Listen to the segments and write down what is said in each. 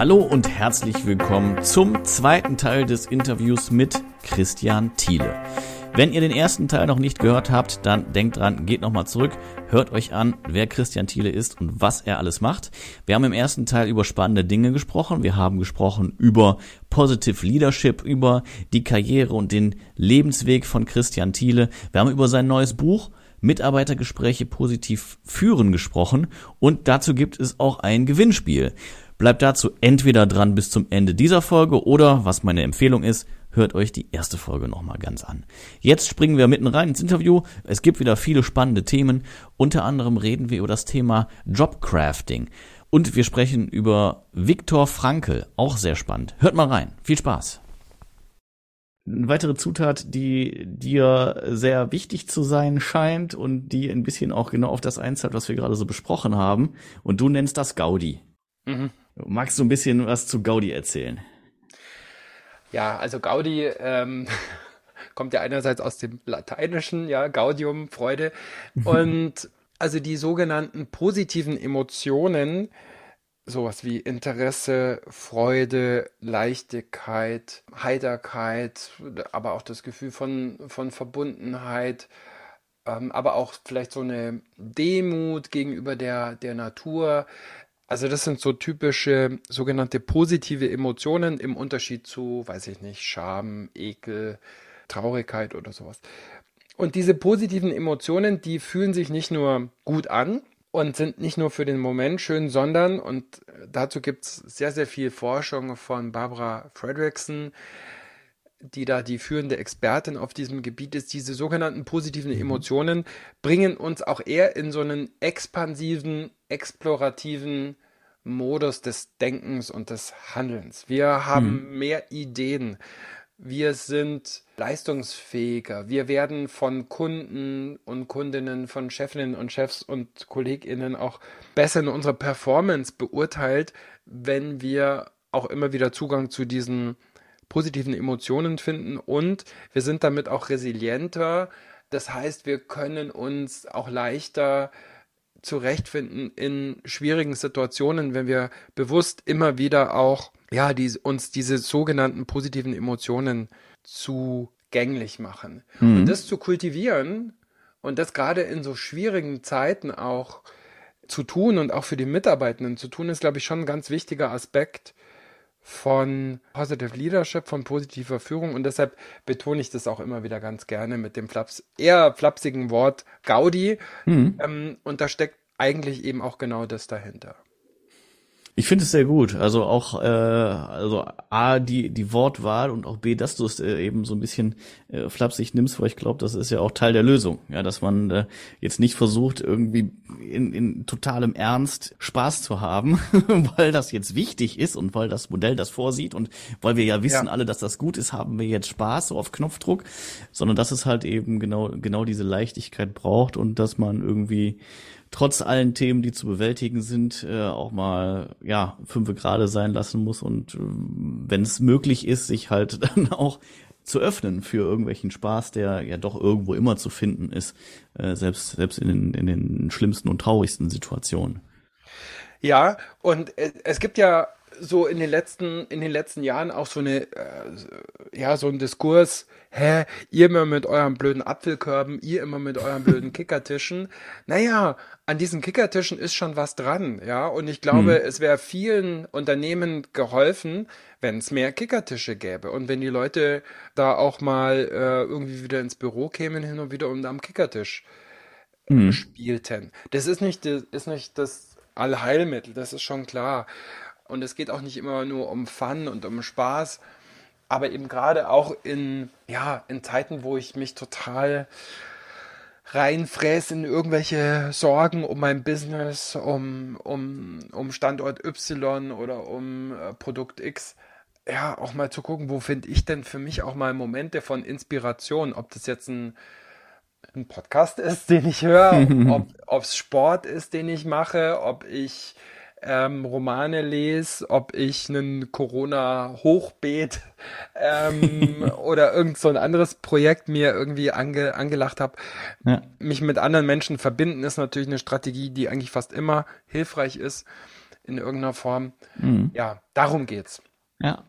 Hallo und herzlich willkommen zum zweiten Teil des Interviews mit Christian Thiele. Wenn ihr den ersten Teil noch nicht gehört habt, dann denkt dran, geht nochmal zurück, hört euch an, wer Christian Thiele ist und was er alles macht. Wir haben im ersten Teil über spannende Dinge gesprochen. Wir haben gesprochen über Positive Leadership, über die Karriere und den Lebensweg von Christian Thiele. Wir haben über sein neues Buch Mitarbeitergespräche positiv führen gesprochen und dazu gibt es auch ein Gewinnspiel. Bleibt dazu entweder dran bis zum Ende dieser Folge oder, was meine Empfehlung ist, hört euch die erste Folge nochmal ganz an. Jetzt springen wir mitten rein ins Interview. Es gibt wieder viele spannende Themen. Unter anderem reden wir über das Thema Jobcrafting. Und wir sprechen über Viktor Frankl, auch sehr spannend. Hört mal rein. Viel Spaß. Eine weitere Zutat, die dir sehr wichtig zu sein scheint und die ein bisschen auch genau auf das einzahlt, was wir gerade so besprochen haben. Und du nennst das Gaudi. Mhm. Magst du ein bisschen was zu Gaudi erzählen? Ja, also Gaudi ähm, kommt ja einerseits aus dem Lateinischen, ja, Gaudium, Freude. Und also die sogenannten positiven Emotionen, sowas wie Interesse, Freude, Leichtigkeit, Heiterkeit, aber auch das Gefühl von, von Verbundenheit, ähm, aber auch vielleicht so eine Demut gegenüber der, der Natur, also das sind so typische sogenannte positive Emotionen im Unterschied zu, weiß ich nicht, Scham, Ekel, Traurigkeit oder sowas. Und diese positiven Emotionen, die fühlen sich nicht nur gut an und sind nicht nur für den Moment schön, sondern, und dazu gibt es sehr, sehr viel Forschung von Barbara Fredrickson, die da die führende Expertin auf diesem Gebiet ist, diese sogenannten positiven. Emotionen bringen uns auch eher in so einen expansiven, explorativen Modus des Denkens und des Handelns. Wir haben mhm. mehr Ideen. Wir sind leistungsfähiger. Wir werden von Kunden und Kundinnen, von Chefinnen und Chefs und KollegInnen auch besser in unserer Performance beurteilt, wenn wir auch immer wieder Zugang zu diesen positiven Emotionen finden und wir sind damit auch resilienter. Das heißt, wir können uns auch leichter zurechtfinden in schwierigen Situationen, wenn wir bewusst immer wieder auch ja, die, uns diese sogenannten positiven Emotionen zugänglich machen. Mhm. Und das zu kultivieren und das gerade in so schwierigen Zeiten auch zu tun und auch für die Mitarbeitenden zu tun, ist, glaube ich, schon ein ganz wichtiger Aspekt von Positive Leadership, von positiver Führung und deshalb betone ich das auch immer wieder ganz gerne mit dem Flaps, eher flapsigen Wort Gaudi. Mhm. Ähm, und da steckt eigentlich eben auch genau das dahinter. Ich finde es sehr gut. Also auch äh, also A, die, die Wortwahl und auch B, dass du es äh, eben so ein bisschen äh, flapsig nimmst, weil ich glaube, das ist ja auch Teil der Lösung. Ja, dass man äh, jetzt nicht versucht, irgendwie in, in totalem Ernst Spaß zu haben, weil das jetzt wichtig ist und weil das Modell das vorsieht und weil wir ja wissen ja. alle, dass das gut ist, haben wir jetzt Spaß, so auf Knopfdruck, sondern dass es halt eben genau, genau diese Leichtigkeit braucht und dass man irgendwie trotz allen Themen, die zu bewältigen sind, äh, auch mal ja fünf gerade sein lassen muss und äh, wenn es möglich ist, sich halt dann auch zu öffnen für irgendwelchen Spaß, der ja doch irgendwo immer zu finden ist, äh, selbst selbst in den, in den schlimmsten und traurigsten Situationen. Ja, und es gibt ja so in den letzten in den letzten Jahren auch so eine äh, ja so ein Diskurs hä, ihr immer mit euren blöden Apfelkörben, ihr immer mit euren blöden Kickertischen. Naja, an diesen Kickertischen ist schon was dran, ja. Und ich glaube, hm. es wäre vielen Unternehmen geholfen, wenn es mehr Kickertische gäbe und wenn die Leute da auch mal äh, irgendwie wieder ins Büro kämen hin und wieder und am Kickertisch äh, hm. spielten. Das ist nicht, das ist nicht das Allheilmittel, das ist schon klar. Und es geht auch nicht immer nur um Fun und um Spaß, aber eben gerade auch in, ja, in Zeiten, wo ich mich total reinfräse in irgendwelche Sorgen um mein Business, um, um, um Standort Y oder um äh, Produkt X. Ja, auch mal zu gucken, wo finde ich denn für mich auch mal Momente von Inspiration, ob das jetzt ein, ein Podcast ist, den ich höre, ob es Sport ist, den ich mache, ob ich ähm, Romane lese, ob ich einen Corona-Hochbeet ähm, oder irgend so ein anderes Projekt mir irgendwie ange, angelacht habe. Ja. Mich mit anderen Menschen verbinden ist natürlich eine Strategie, die eigentlich fast immer hilfreich ist in irgendeiner Form. Mhm. Ja, darum geht's. Ja.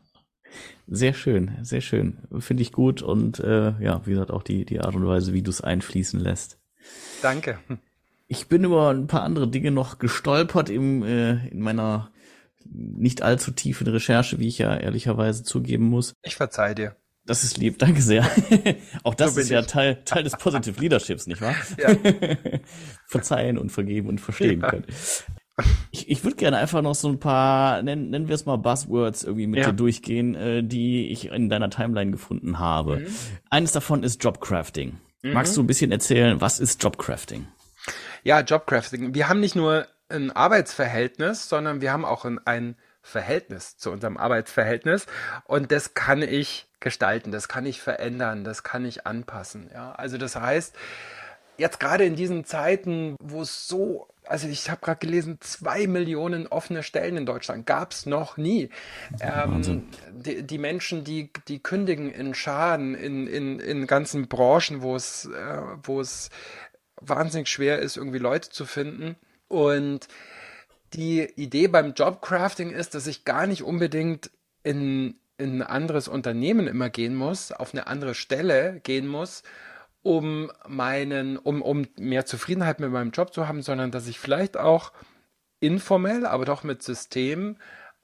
Sehr schön, sehr schön. Finde ich gut und äh, ja, wie gesagt, auch die, die Art und Weise, wie du es einfließen lässt. Danke. Ich bin über ein paar andere Dinge noch gestolpert im, äh, in meiner nicht allzu tiefen Recherche, wie ich ja ehrlicherweise zugeben muss. Ich verzeih dir. Das ist lieb, danke sehr. Auch das so ist ja Teil, Teil des Positive Leaderships, nicht wahr? Ja. Verzeihen und vergeben und verstehen ja. können. Ich, ich würde gerne einfach noch so ein paar, nennen, nennen wir es mal Buzzwords irgendwie mit ja. dir durchgehen, äh, die ich in deiner Timeline gefunden habe. Mhm. Eines davon ist Jobcrafting. Mhm. Magst du ein bisschen erzählen, was ist Jobcrafting? Ja, Jobcrafting. Wir haben nicht nur ein Arbeitsverhältnis, sondern wir haben auch ein, Verhältnis zu unserem Arbeitsverhältnis und das kann ich gestalten, das kann ich verändern, das kann ich anpassen. Ja, also das heißt, jetzt gerade in diesen Zeiten, wo es so, also ich habe gerade gelesen, zwei Millionen offene Stellen in Deutschland gab es noch nie. Ähm, die, die, Menschen, die, die kündigen in Schaden, in, in, in ganzen Branchen, wo es, äh, wo es wahnsinnig schwer ist, irgendwie Leute zu finden. Und die Idee beim Jobcrafting ist, dass ich gar nicht unbedingt in, in ein anderes Unternehmen immer gehen muss, auf eine andere Stelle gehen muss, um meinen, um, um mehr Zufriedenheit mit meinem Job zu haben, sondern dass ich vielleicht auch informell, aber doch mit System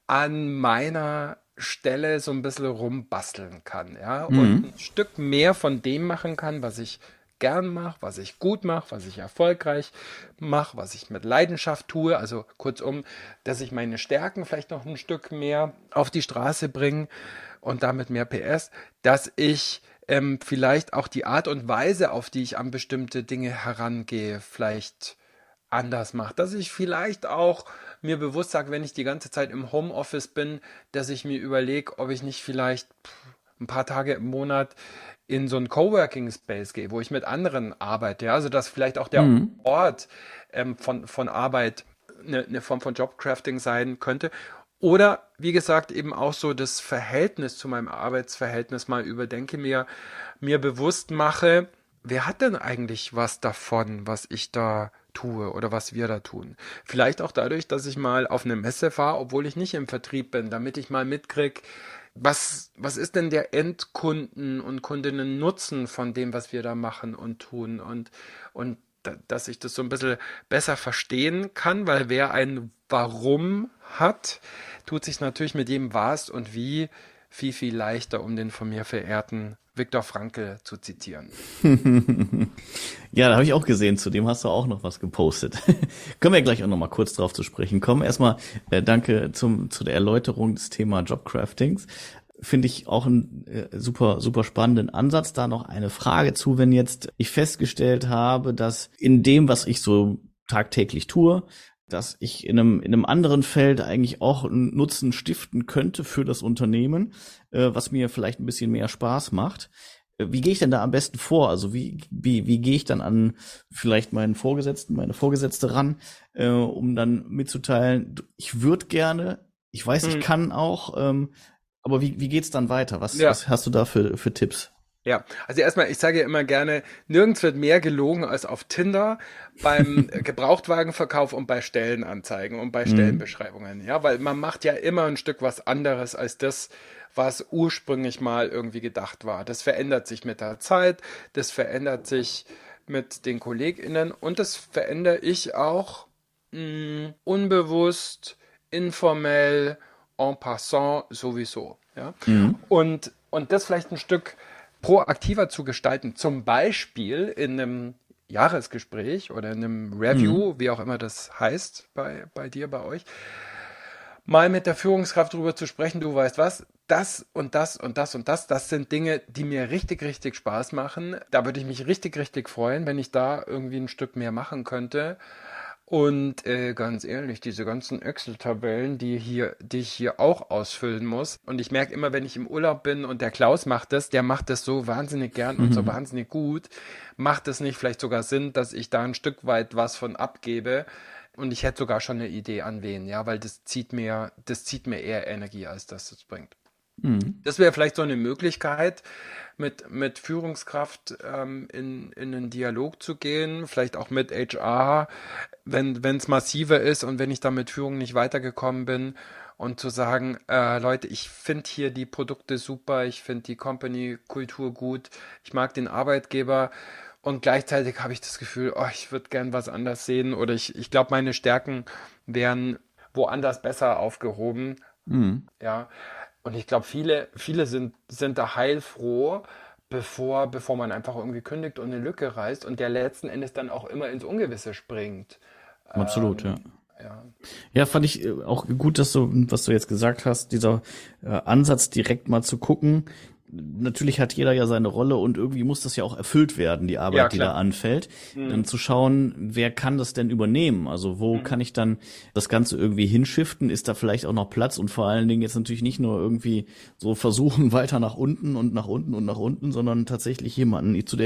an meiner Stelle so ein bisschen rumbasteln kann, ja, mhm. und ein Stück mehr von dem machen kann, was ich gern mache, was ich gut mache, was ich erfolgreich mache, was ich mit Leidenschaft tue. Also kurzum, dass ich meine Stärken vielleicht noch ein Stück mehr auf die Straße bringe und damit mehr PS, dass ich ähm, vielleicht auch die Art und Weise, auf die ich an bestimmte Dinge herangehe, vielleicht anders mache. Dass ich vielleicht auch mir bewusst sage, wenn ich die ganze Zeit im Homeoffice bin, dass ich mir überlege, ob ich nicht vielleicht ein paar Tage im Monat in so einen Coworking Space gehe, wo ich mit anderen arbeite, ja, also dass vielleicht auch der mhm. Ort ähm, von, von Arbeit eine, eine Form von Jobcrafting sein könnte. Oder wie gesagt, eben auch so das Verhältnis zu meinem Arbeitsverhältnis mal überdenke, mir, mir bewusst mache, wer hat denn eigentlich was davon, was ich da tue oder was wir da tun. Vielleicht auch dadurch, dass ich mal auf eine Messe fahre, obwohl ich nicht im Vertrieb bin, damit ich mal mitkriege, was, was ist denn der Endkunden- und Kundinnen-Nutzen von dem, was wir da machen und tun? Und, und dass ich das so ein bisschen besser verstehen kann, weil wer ein Warum hat, tut sich natürlich mit dem Was und Wie viel, viel leichter, um den von mir verehrten Viktor Frankl zu zitieren. ja, da habe ich auch gesehen, zu dem hast du auch noch was gepostet. Können wir gleich auch noch mal kurz drauf zu sprechen kommen. Erstmal äh, danke zum, zu der Erläuterung des Thema Jobcraftings. Finde ich auch einen äh, super, super spannenden Ansatz. Da noch eine Frage zu, wenn jetzt ich festgestellt habe, dass in dem, was ich so tagtäglich tue, dass ich in einem, in einem anderen Feld eigentlich auch einen Nutzen stiften könnte für das Unternehmen, äh, was mir vielleicht ein bisschen mehr Spaß macht. Äh, wie gehe ich denn da am besten vor? Also wie, wie, wie gehe ich dann an vielleicht meinen Vorgesetzten, meine Vorgesetzte ran, äh, um dann mitzuteilen, ich würde gerne, ich weiß, hm. ich kann auch, ähm, aber wie, wie geht's dann weiter? Was, ja. was hast du da für, für Tipps? Ja, also erstmal, ich sage ja immer gerne, nirgends wird mehr gelogen als auf Tinder, beim Gebrauchtwagenverkauf und bei Stellenanzeigen und bei mhm. Stellenbeschreibungen. Ja, weil man macht ja immer ein Stück was anderes als das, was ursprünglich mal irgendwie gedacht war. Das verändert sich mit der Zeit, das verändert sich mit den KollegInnen und das verändere ich auch mh, hm, unbewusst, informell, en passant sowieso. Ja? Mhm. Und, und das vielleicht ein Stück proaktiver zu gestalten, zum Beispiel in einem Jahresgespräch oder in einem Review, mhm. wie auch immer das heißt bei, bei dir, bei euch, mal mit der Führungskraft darüber zu sprechen, du weißt was, das und das und das und das, das sind Dinge, die mir richtig, richtig Spaß machen. Da würde ich mich richtig, richtig freuen, wenn ich da irgendwie ein Stück mehr machen könnte. Und äh, ganz ehrlich, diese ganzen Excel-Tabellen, die hier, die ich hier auch ausfüllen muss. Und ich merke immer, wenn ich im Urlaub bin und der Klaus macht das, der macht das so wahnsinnig gern mhm. und so mhm. wahnsinnig gut, macht es nicht vielleicht sogar Sinn, dass ich da ein Stück weit was von abgebe. Und ich hätte sogar schon eine Idee an wen, ja, weil das zieht mir, das zieht mir eher Energie, als dass es bringt. Mhm. Das wäre vielleicht so eine Möglichkeit, mit, mit Führungskraft ähm, in, in einen Dialog zu gehen, vielleicht auch mit HR, wenn es massiver ist und wenn ich da mit Führung nicht weitergekommen bin und zu sagen, äh, Leute, ich finde hier die Produkte super, ich finde die Company-Kultur gut, ich mag den Arbeitgeber und gleichzeitig habe ich das Gefühl, oh, ich würde gern was anders sehen oder ich, ich glaube, meine Stärken wären woanders besser aufgehoben. Mhm. Ja, und ich glaube, viele, viele sind, sind da heilfroh, bevor, bevor man einfach irgendwie kündigt und eine Lücke reißt und der letzten Endes dann auch immer ins Ungewisse springt. Absolut, ähm, ja. Ja. ja, fand ich äh, auch gut, dass du, was du jetzt gesagt hast, dieser äh, Ansatz direkt mal zu gucken, natürlich hat jeder ja seine Rolle und irgendwie muss das ja auch erfüllt werden, die Arbeit, ja, die da anfällt. Mhm. Dann zu schauen, wer kann das denn übernehmen? Also wo mhm. kann ich dann das Ganze irgendwie hinschiften? Ist da vielleicht auch noch Platz? Und vor allen Dingen jetzt natürlich nicht nur irgendwie so versuchen, weiter nach unten und nach unten und nach unten, sondern tatsächlich jemanden zu,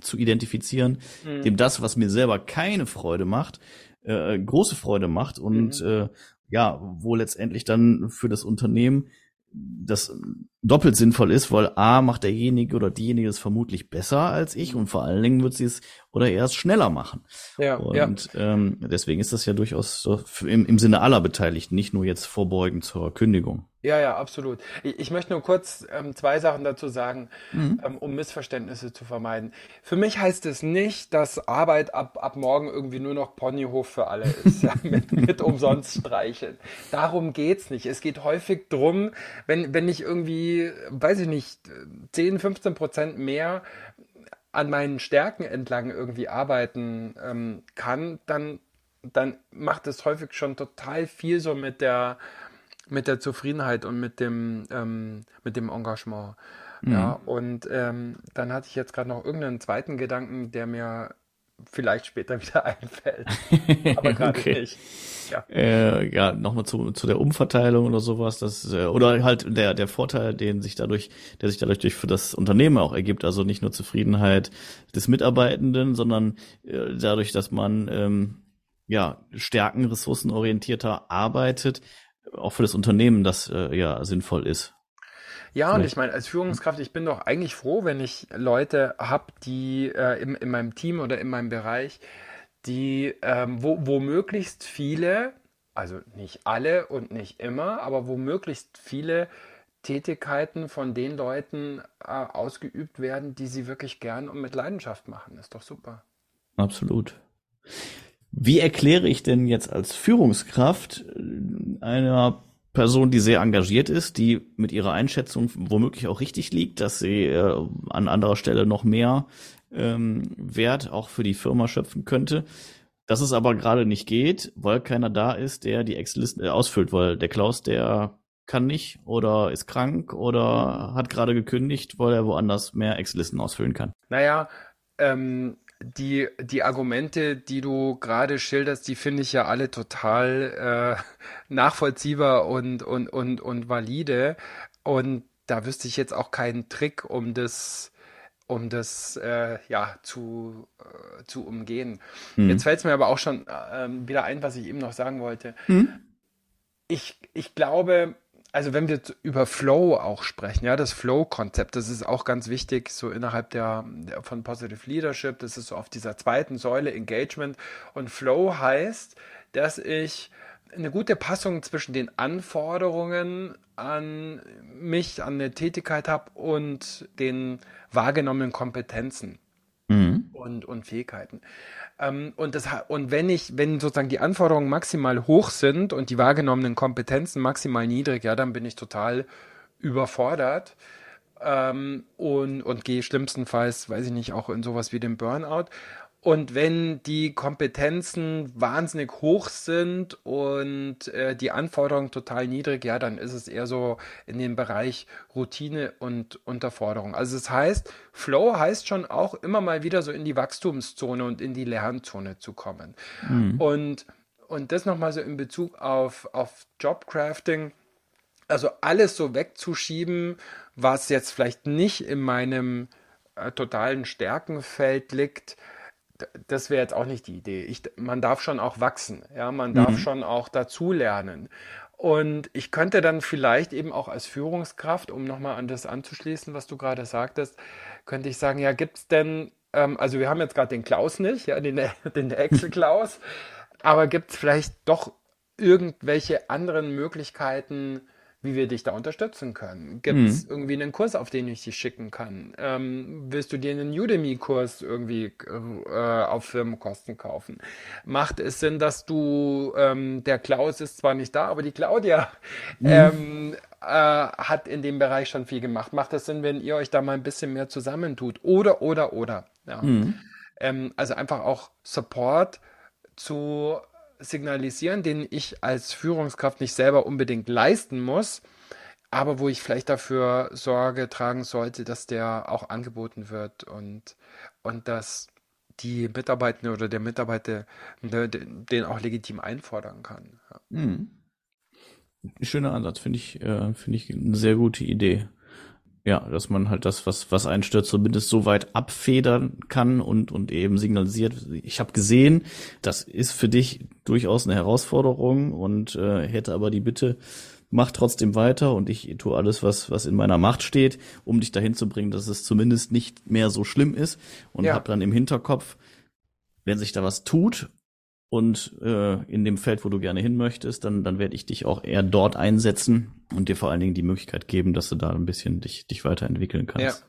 zu identifizieren, mhm. dem das, was mir selber keine Freude macht, äh, große Freude macht und mhm. äh, ja, wo letztendlich dann für das Unternehmen das doppelt sinnvoll ist, weil A macht derjenige oder diejenige es vermutlich besser als ich und vor allen Dingen wird sie es oder erst schneller machen. Ja, und ja. Ähm, deswegen ist das ja durchaus so im, im Sinne aller Beteiligten, nicht nur jetzt vorbeugen zur Kündigung. Ja, ja, absolut. Ich, ich möchte nur kurz ähm, zwei Sachen dazu sagen, mhm. ähm, um Missverständnisse zu vermeiden. Für mich heißt es nicht, dass Arbeit ab, ab morgen irgendwie nur noch Ponyhof für alle ist, ja, mit, mit umsonst streicheln. Darum geht's nicht. Es geht häufig drum, wenn, wenn ich irgendwie, weiß ich nicht, 10, 15 Prozent mehr an meinen Stärken entlang irgendwie arbeiten ähm, kann, dann, dann macht es häufig schon total viel so mit der mit der Zufriedenheit und mit dem, ähm, mit dem Engagement. Mhm. Ja, und ähm, dann hatte ich jetzt gerade noch irgendeinen zweiten Gedanken, der mir vielleicht später wieder einfällt. Aber gerade okay. nicht. Ja, äh, ja nochmal zu, zu der Umverteilung oder sowas, das, äh, oder halt der, der Vorteil, den sich dadurch, der sich dadurch durch für das Unternehmen auch ergibt, also nicht nur Zufriedenheit des Mitarbeitenden, sondern äh, dadurch, dass man ähm, ja stärken ressourcenorientierter arbeitet, auch für das Unternehmen das äh, ja sinnvoll ist. Ja, Vielleicht. und ich meine, als Führungskraft, ich bin doch eigentlich froh, wenn ich Leute habe, die äh, in, in meinem Team oder in meinem Bereich, die, ähm, wo, wo möglichst viele, also nicht alle und nicht immer, aber wo möglichst viele Tätigkeiten von den Leuten äh, ausgeübt werden, die sie wirklich gern und mit Leidenschaft machen. Ist doch super. Absolut. Wie erkläre ich denn jetzt als Führungskraft äh, einer Person, die sehr engagiert ist, die mit ihrer Einschätzung womöglich auch richtig liegt, dass sie äh, an anderer Stelle noch mehr ähm, Wert auch für die Firma schöpfen könnte, dass es aber gerade nicht geht, weil keiner da ist, der die Excel-Listen äh, ausfüllt, weil der Klaus, der kann nicht oder ist krank oder hat gerade gekündigt, weil er woanders mehr Excel-Listen ausfüllen kann. Naja, ähm, die, die Argumente, die du gerade schilderst, die finde ich ja alle total äh, nachvollziehbar und, und, und, und valide. Und da wüsste ich jetzt auch keinen Trick, um das, um das äh, ja, zu, äh, zu umgehen. Mhm. Jetzt fällt es mir aber auch schon äh, wieder ein, was ich eben noch sagen wollte. Mhm. Ich, ich glaube, also wenn wir über Flow auch sprechen, ja, das Flow-Konzept, das ist auch ganz wichtig, so innerhalb der, der, von Positive Leadership, das ist so auf dieser zweiten Säule Engagement. Und Flow heißt, dass ich eine gute Passung zwischen den Anforderungen an mich, an eine Tätigkeit habe und den wahrgenommenen Kompetenzen mhm. und, und Fähigkeiten. Ähm, und, das, und wenn ich, wenn sozusagen die Anforderungen maximal hoch sind und die wahrgenommenen Kompetenzen maximal niedrig, ja, dann bin ich total überfordert ähm, und, und gehe schlimmstenfalls, weiß ich nicht, auch in sowas wie den Burnout. Und wenn die Kompetenzen wahnsinnig hoch sind und äh, die Anforderungen total niedrig, ja, dann ist es eher so in dem Bereich Routine und Unterforderung. Also das heißt, Flow heißt schon auch immer mal wieder so in die Wachstumszone und in die Lernzone zu kommen. Mhm. Und, und das nochmal so in Bezug auf, auf Jobcrafting. Also alles so wegzuschieben, was jetzt vielleicht nicht in meinem äh, totalen Stärkenfeld liegt, das wäre jetzt auch nicht die Idee. Ich, man darf schon auch wachsen, ja, man darf mhm. schon auch dazulernen. Und ich könnte dann vielleicht eben auch als Führungskraft, um nochmal an das anzuschließen, was du gerade sagtest, könnte ich sagen, ja, gibt es denn, ähm, also wir haben jetzt gerade den Klaus nicht, ja, den, den Excel-Klaus, aber gibt es vielleicht doch irgendwelche anderen Möglichkeiten, wie wir dich da unterstützen können. Gibt es mhm. irgendwie einen Kurs, auf den ich dich schicken kann? Ähm, willst du dir einen Udemy-Kurs irgendwie äh, auf Firmenkosten kaufen? Macht es Sinn, dass du, ähm, der Klaus ist zwar nicht da, aber die Claudia mhm. ähm, äh, hat in dem Bereich schon viel gemacht. Macht es Sinn, wenn ihr euch da mal ein bisschen mehr zusammentut? Oder, oder, oder. Ja. Mhm. Ähm, also einfach auch Support zu signalisieren, den ich als Führungskraft nicht selber unbedingt leisten muss, aber wo ich vielleicht dafür Sorge tragen sollte, dass der auch angeboten wird und, und dass die Mitarbeitende oder der Mitarbeiter den auch legitim einfordern kann. Mhm. Schöner Ansatz, finde ich, äh, finde ich eine sehr gute Idee. Ja, dass man halt das, was, was einen stört, zumindest so weit abfedern kann und, und eben signalisiert, ich habe gesehen, das ist für dich durchaus eine Herausforderung und äh, hätte aber die Bitte, mach trotzdem weiter und ich tue alles, was, was in meiner Macht steht, um dich dahin zu bringen, dass es zumindest nicht mehr so schlimm ist und ja. habe dann im Hinterkopf, wenn sich da was tut und äh, in dem Feld, wo du gerne hin möchtest, dann, dann werde ich dich auch eher dort einsetzen und dir vor allen Dingen die Möglichkeit geben, dass du da ein bisschen dich, dich weiterentwickeln kannst. Ja.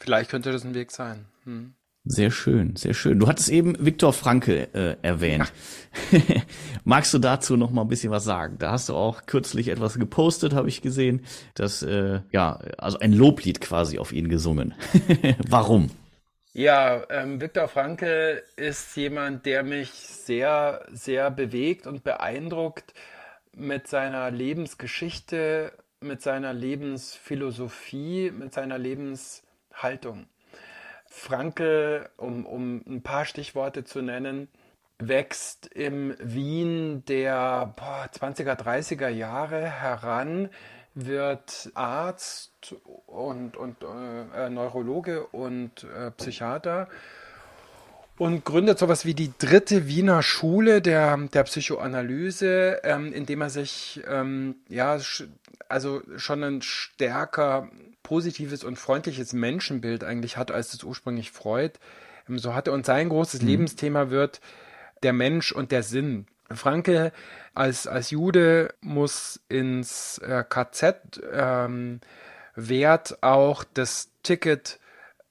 Vielleicht könnte das ein Weg sein. Hm. Sehr schön, sehr schön. Du hattest eben Viktor Franke äh, erwähnt. Ja. Magst du dazu noch mal ein bisschen was sagen? Da hast du auch kürzlich etwas gepostet, habe ich gesehen. Das äh, ja, also ein Loblied quasi auf ihn gesungen. Warum? Ja, ähm, Viktor Frankl ist jemand, der mich sehr, sehr bewegt und beeindruckt mit seiner Lebensgeschichte, mit seiner Lebensphilosophie, mit seiner Lebenshaltung. Frankl, um, um ein paar Stichworte zu nennen, wächst im Wien der boah, 20er, 30er Jahre heran wird Arzt und, und äh, Neurologe und äh, Psychiater und gründet sowas wie die dritte Wiener Schule der, der Psychoanalyse, ähm, indem er sich ähm, ja also schon ein stärker positives und freundliches Menschenbild eigentlich hat, als es ursprünglich Freud ähm, so hatte. Und sein großes mhm. Lebensthema wird der Mensch und der Sinn. Franke als, als Jude muss ins äh, KZ, ähm, wehrt auch das Ticket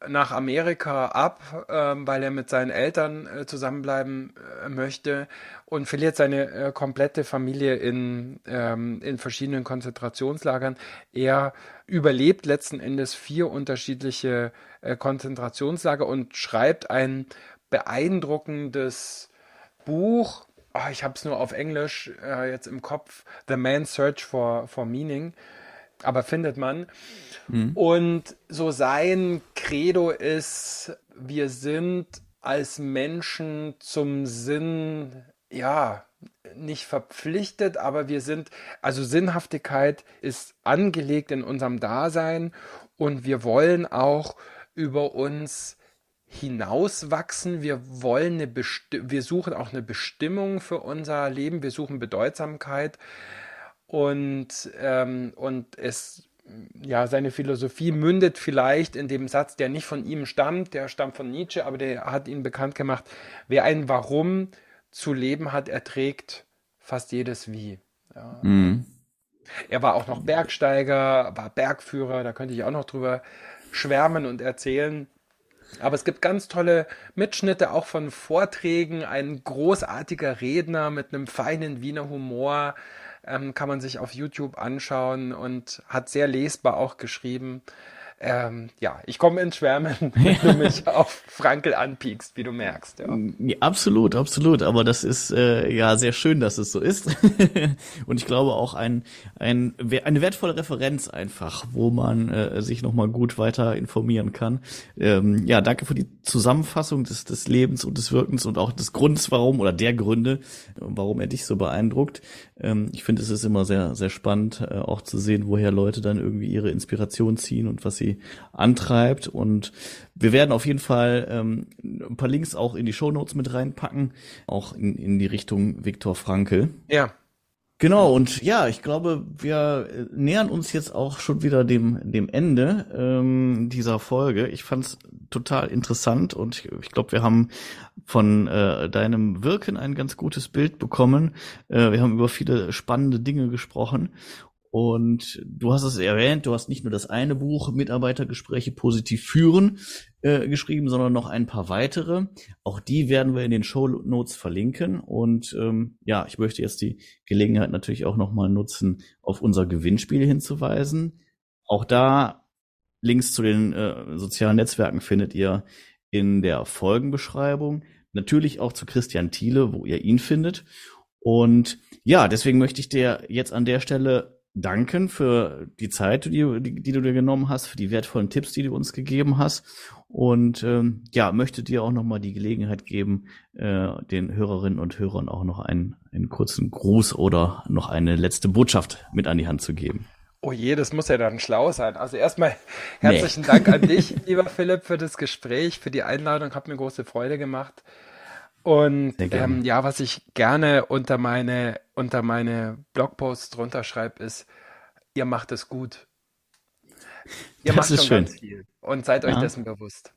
nach Amerika ab, ähm, weil er mit seinen Eltern äh, zusammenbleiben äh, möchte und verliert seine äh, komplette Familie in, ähm, in verschiedenen Konzentrationslagern. Er überlebt letzten Endes vier unterschiedliche äh, Konzentrationslager und schreibt ein beeindruckendes Buch, oh, ich habe es nur auf Englisch äh, jetzt im Kopf, The Man's Search for, for Meaning, aber findet man. Mhm. Und so sein Credo ist, wir sind als Menschen zum Sinn, ja, nicht verpflichtet, aber wir sind, also Sinnhaftigkeit ist angelegt in unserem Dasein und wir wollen auch über uns hinauswachsen. Wir wollen eine Besti wir suchen auch eine Bestimmung für unser Leben. Wir suchen Bedeutsamkeit und ähm, und es ja, seine Philosophie mündet vielleicht in dem Satz, der nicht von ihm stammt, der stammt von Nietzsche, aber der hat ihn bekannt gemacht. Wer ein Warum zu leben hat, erträgt fast jedes Wie. Ja. Mhm. Er war auch noch Bergsteiger, war Bergführer, da könnte ich auch noch drüber schwärmen und erzählen. Aber es gibt ganz tolle Mitschnitte auch von Vorträgen. Ein großartiger Redner mit einem feinen Wiener Humor ähm, kann man sich auf YouTube anschauen und hat sehr lesbar auch geschrieben. Ähm, ja, ich komme ins Schwärmen, wenn du mich auf Frankel anpiekst, wie du merkst. Ja. ja. absolut, absolut. Aber das ist äh, ja sehr schön, dass es so ist. Und ich glaube auch ein, ein, eine wertvolle Referenz einfach, wo man äh, sich nochmal gut weiter informieren kann. Ähm, ja, danke für die Zusammenfassung des, des Lebens und des Wirkens und auch des Grunds, warum oder der Gründe, warum er dich so beeindruckt. Ähm, ich finde, es ist immer sehr, sehr spannend, äh, auch zu sehen, woher Leute dann irgendwie ihre Inspiration ziehen und was sie antreibt. Und wir werden auf jeden Fall ähm, ein paar Links auch in die Show Notes mit reinpacken, auch in, in die Richtung Viktor Frankl. Ja. Genau, und ja, ich glaube, wir äh, nähern uns jetzt auch schon wieder dem, dem Ende ähm, dieser Folge. Ich fand es total interessant und ich, ich glaube, wir haben von äh, deinem Wirken ein ganz gutes Bild bekommen. Äh, wir haben über viele spannende Dinge gesprochen und du hast es erwähnt, du hast nicht nur das eine Buch Mitarbeitergespräche positiv führen äh, geschrieben, sondern noch ein paar weitere. Auch die werden wir in den Show Notes verlinken. Und ähm, ja, ich möchte jetzt die Gelegenheit natürlich auch nochmal nutzen, auf unser Gewinnspiel hinzuweisen. Auch da Links zu den äh, sozialen Netzwerken findet ihr in der Folgenbeschreibung. Natürlich auch zu Christian Thiele, wo ihr ihn findet. Und ja, deswegen möchte ich dir jetzt an der Stelle danken für die Zeit, die, die, die, du dir genommen hast, für die wertvollen Tipps, die du uns gegeben hast. Und ähm, ja, möchte dir auch nochmal die Gelegenheit geben, äh, den Hörerinnen und Hörern auch noch einen, einen kurzen Gruß oder noch eine letzte Botschaft mit an die Hand zu geben. Oh je, das muss ja dann schlau sein. Also erstmal herzlichen nee. Dank an dich, lieber Philipp, für das Gespräch, für die Einladung. Hat mir große Freude gemacht. Und ähm, ja, was ich gerne unter meine, unter meine Blogposts drunter schreibe, ist, ihr macht es gut. Ihr das macht schon schön. ganz viel. Und seid euch ja. dessen bewusst.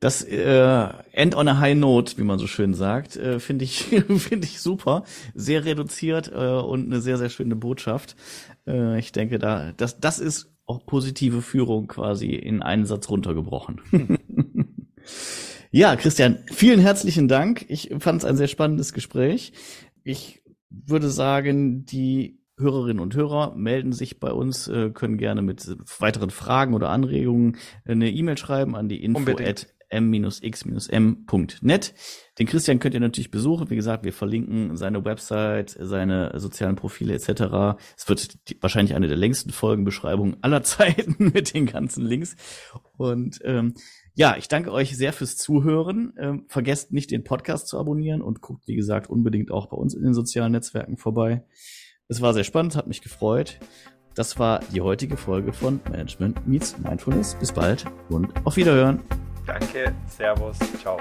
Das äh, End on a High Note, wie man so schön sagt, äh, finde ich finde ich super, sehr reduziert äh, und eine sehr sehr schöne Botschaft. Äh, ich denke, da das das ist auch positive Führung quasi in einen Satz runtergebrochen. Ja, Christian, vielen herzlichen Dank. Ich fand es ein sehr spannendes Gespräch. Ich würde sagen, die Hörerinnen und Hörer melden sich bei uns, äh, können gerne mit weiteren Fragen oder Anregungen eine E-Mail schreiben an die info at m-x-m.net. Den Christian könnt ihr natürlich besuchen. Wie gesagt, wir verlinken seine Website, seine sozialen Profile etc. Es wird die, wahrscheinlich eine der längsten Folgenbeschreibungen aller Zeiten mit den ganzen Links. Und ähm, ja, ich danke euch sehr fürs Zuhören. Ähm, vergesst nicht, den Podcast zu abonnieren und guckt, wie gesagt, unbedingt auch bei uns in den sozialen Netzwerken vorbei. Es war sehr spannend, hat mich gefreut. Das war die heutige Folge von Management Meets Mindfulness. Bis bald und auf Wiederhören. Danke, Servus, ciao.